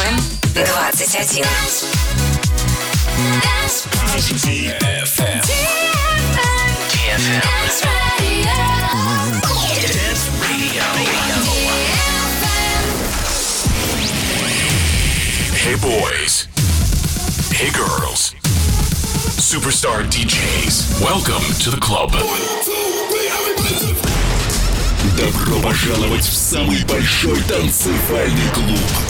DFM 21. DFM. DFM. Dance Radio. Hey boys. Hey girls. Superstar DJs. Welcome to the club. Добро пожаловать в самый большой танцевальный клуб в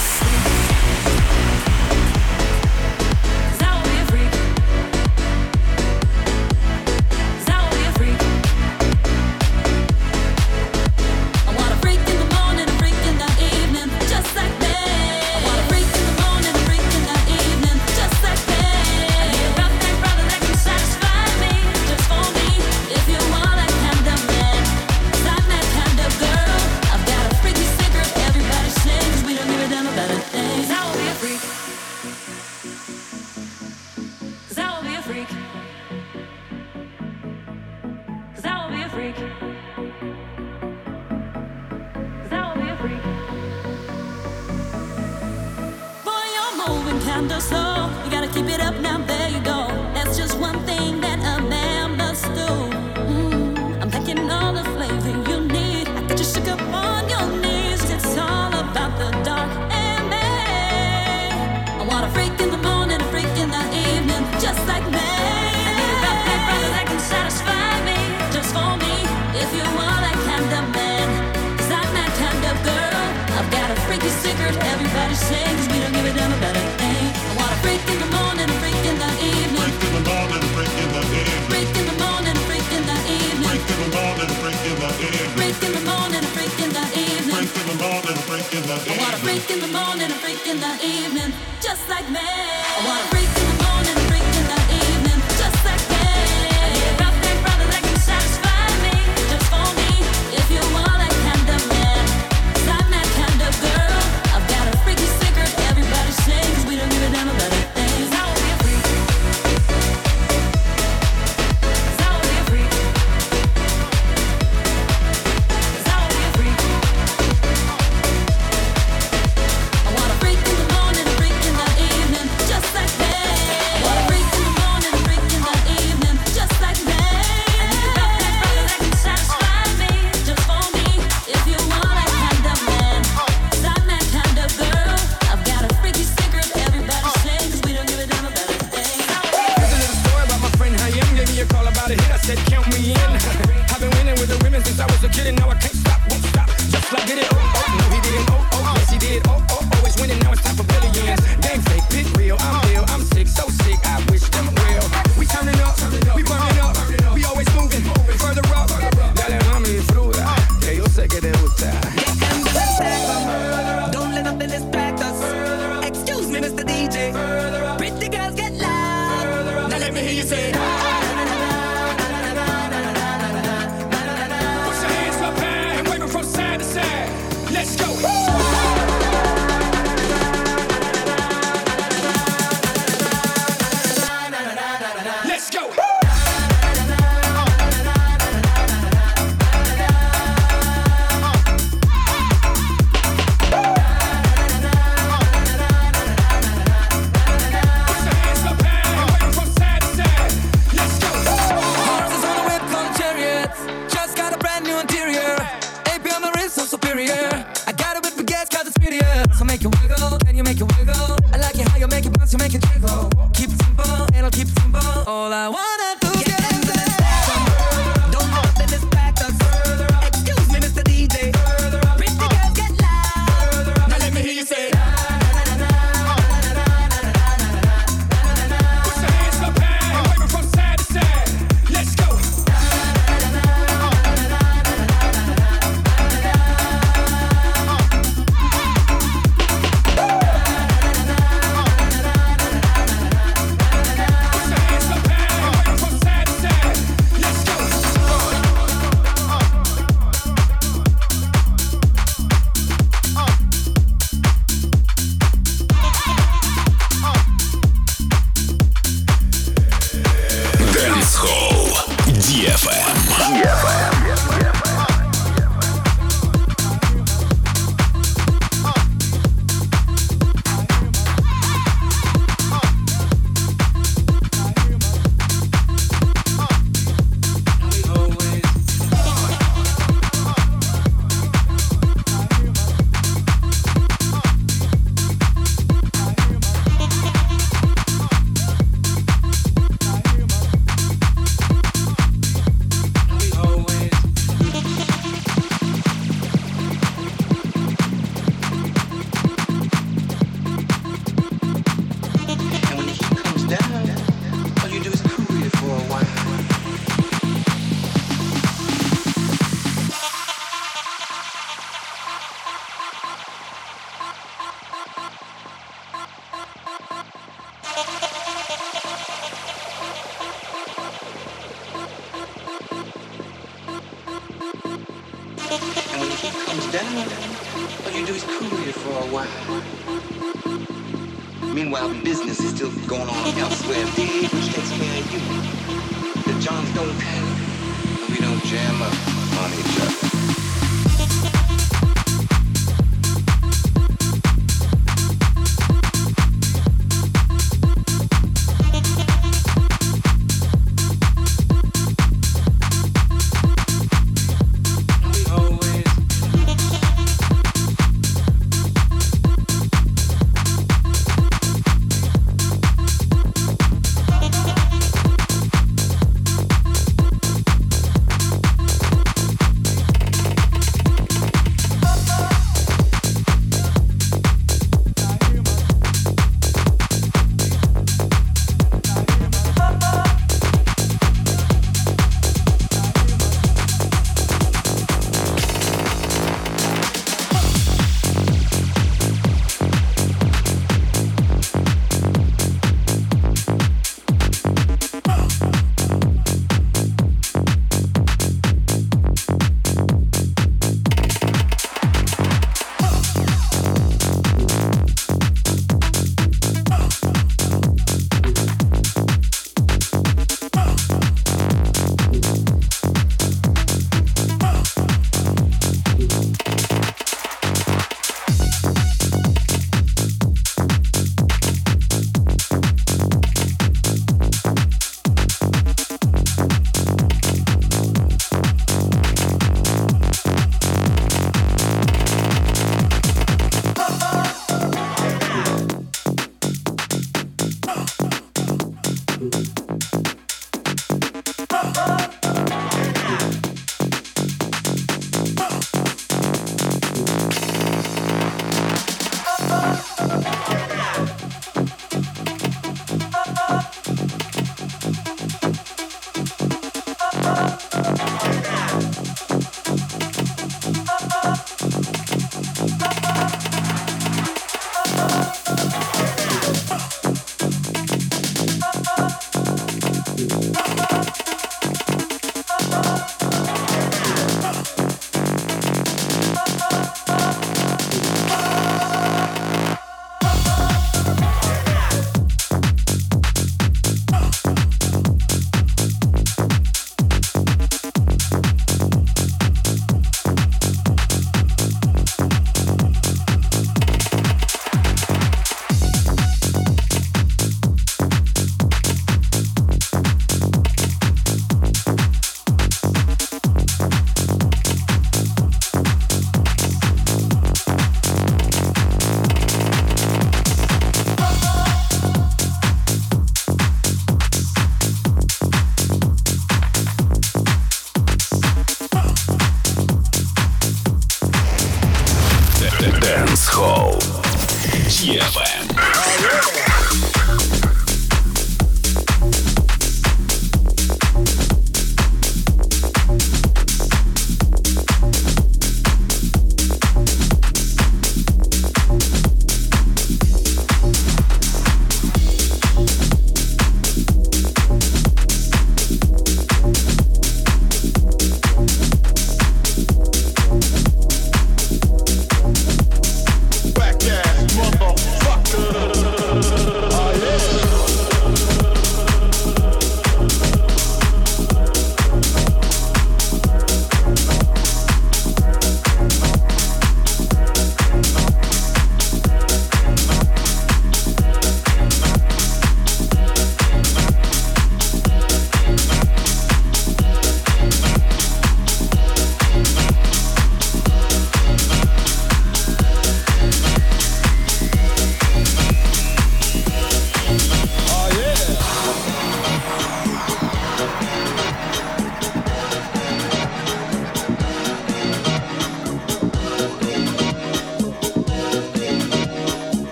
in the evening, just like me. you said,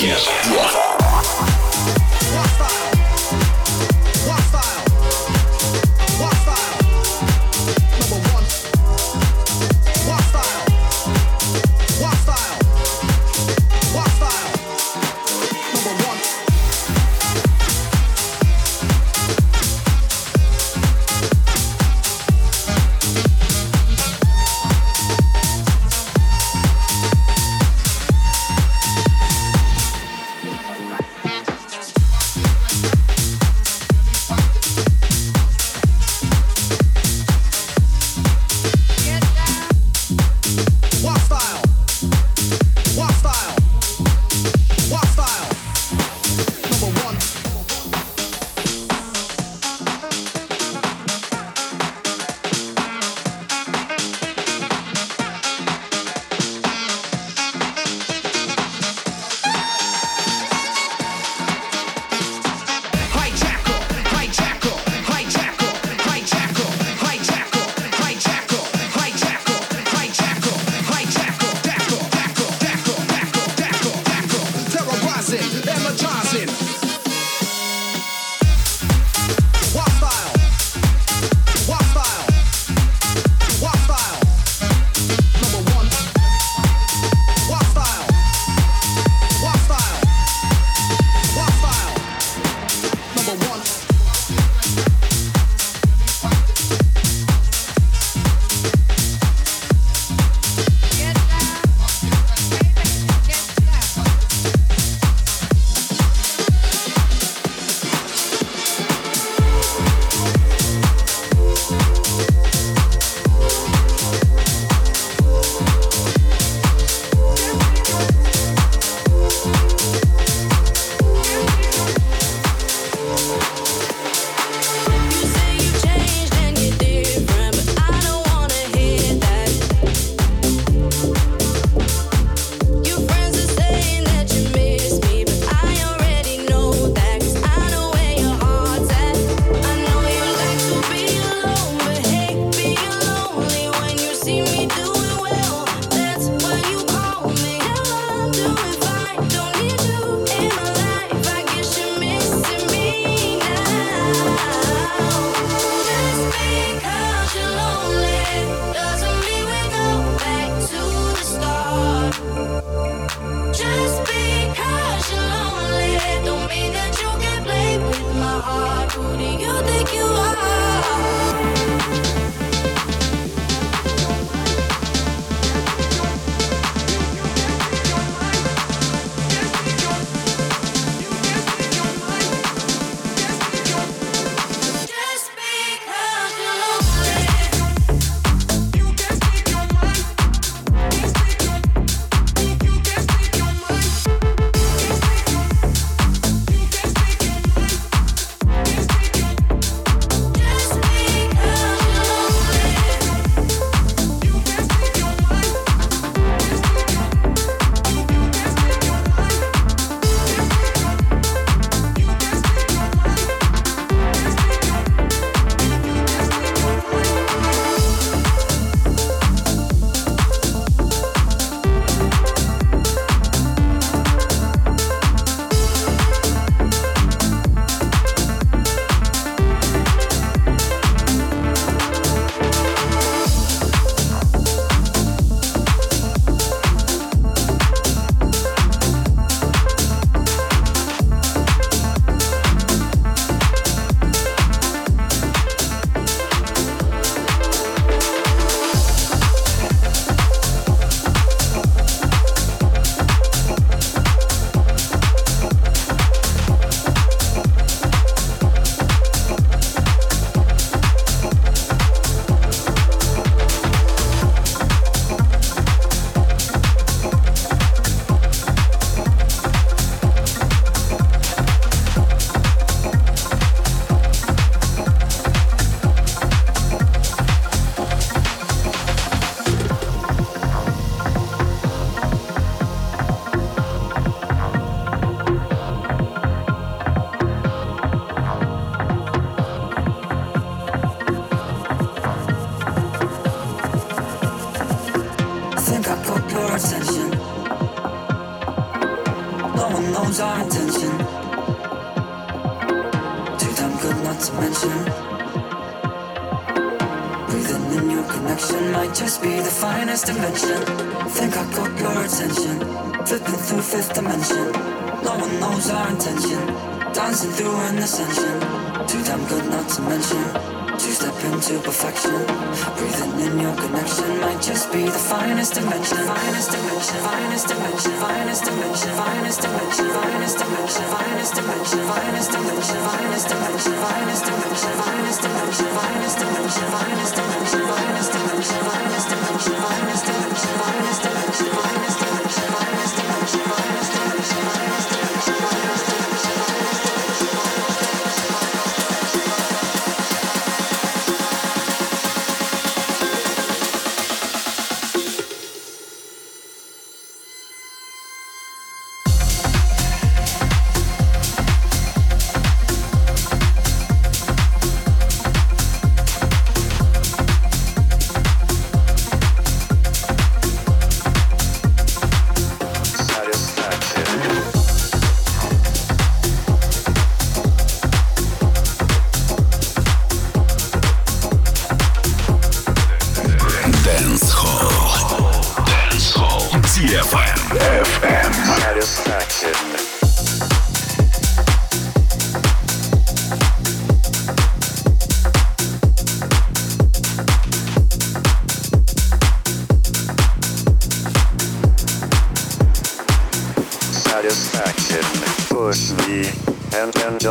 Yeah. Finest dimension, finest dimension, finest dimension, finest dimension, finest dimension, finest dimension, finest dimension, finest dimension, finest dimension,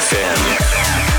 FM.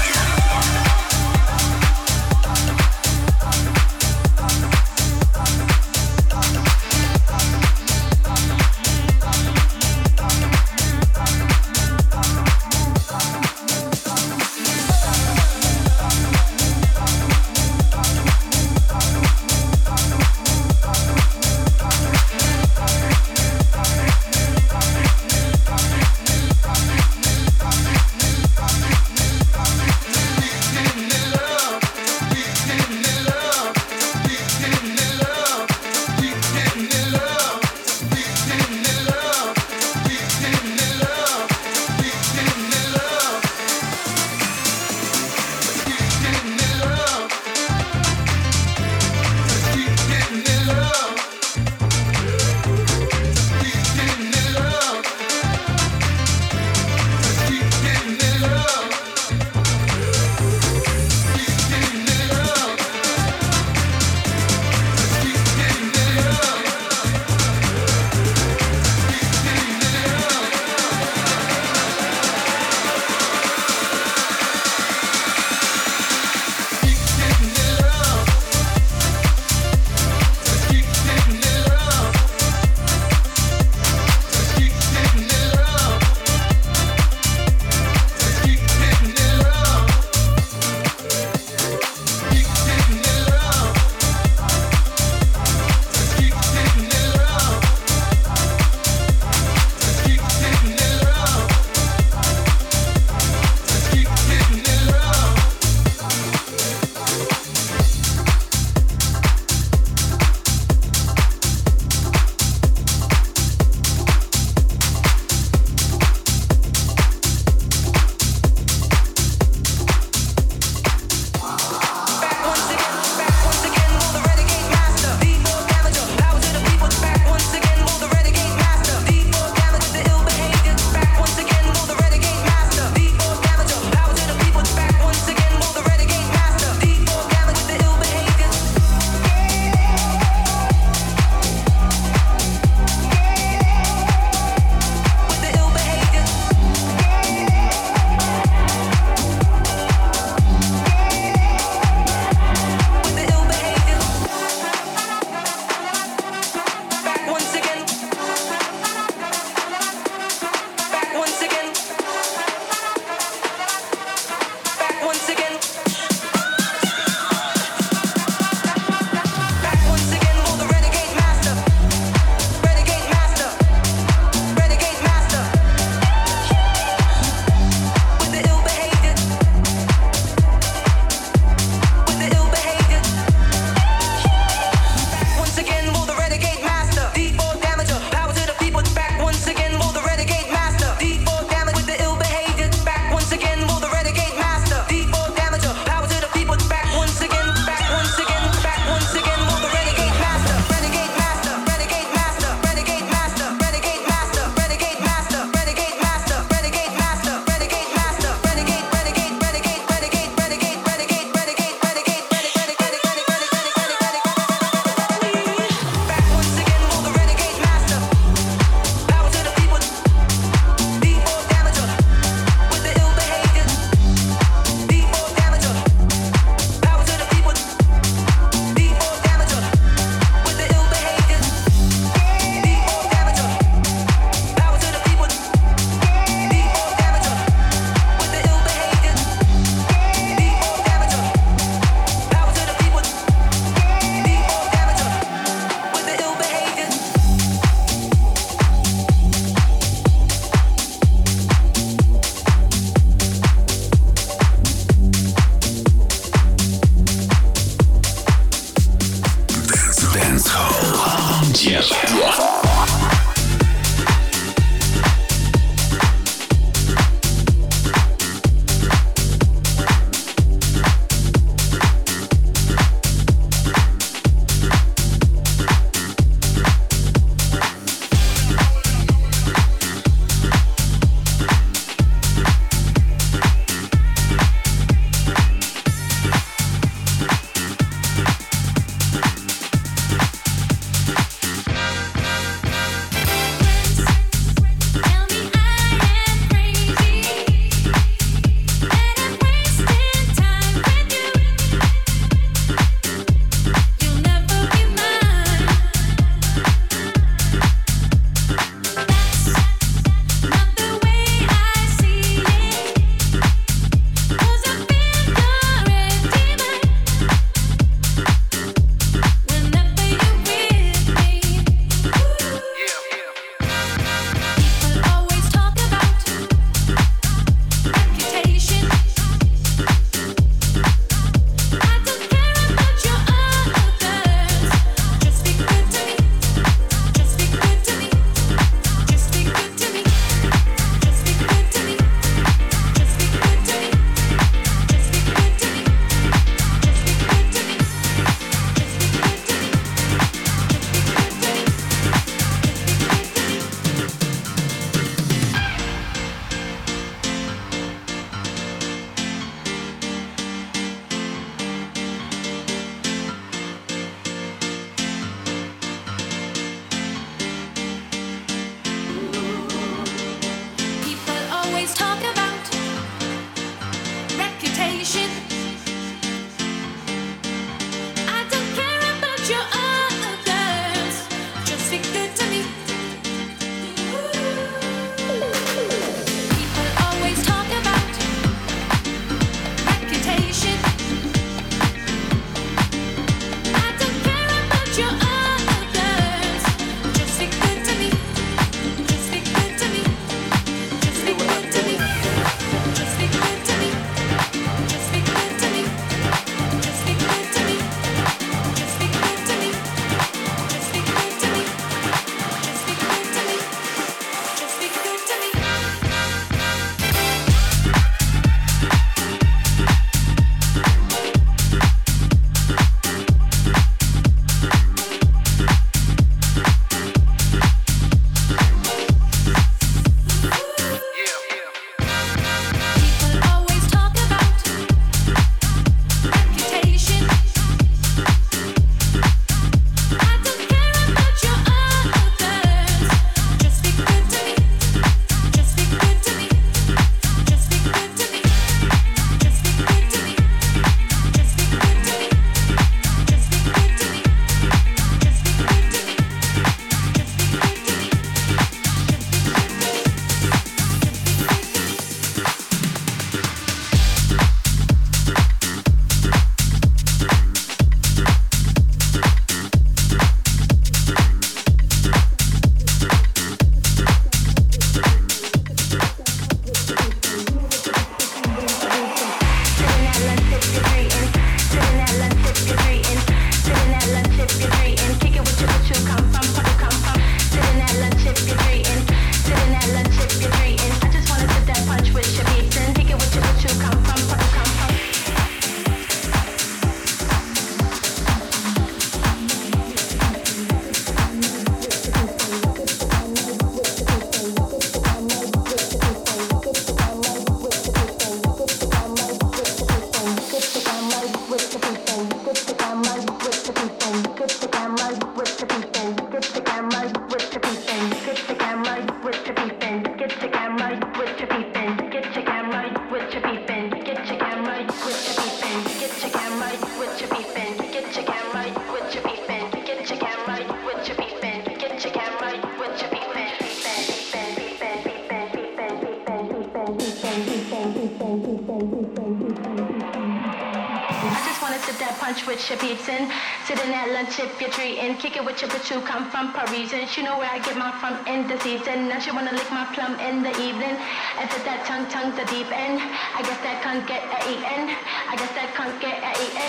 witchy bitch who come from Paris and she know where I get my from in the season. Now she wanna lick my plum in the evening. And that tongue tongue the deep end. I guess that can't get a eaten. I guess that can't get a eaten.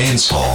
Dance Hall.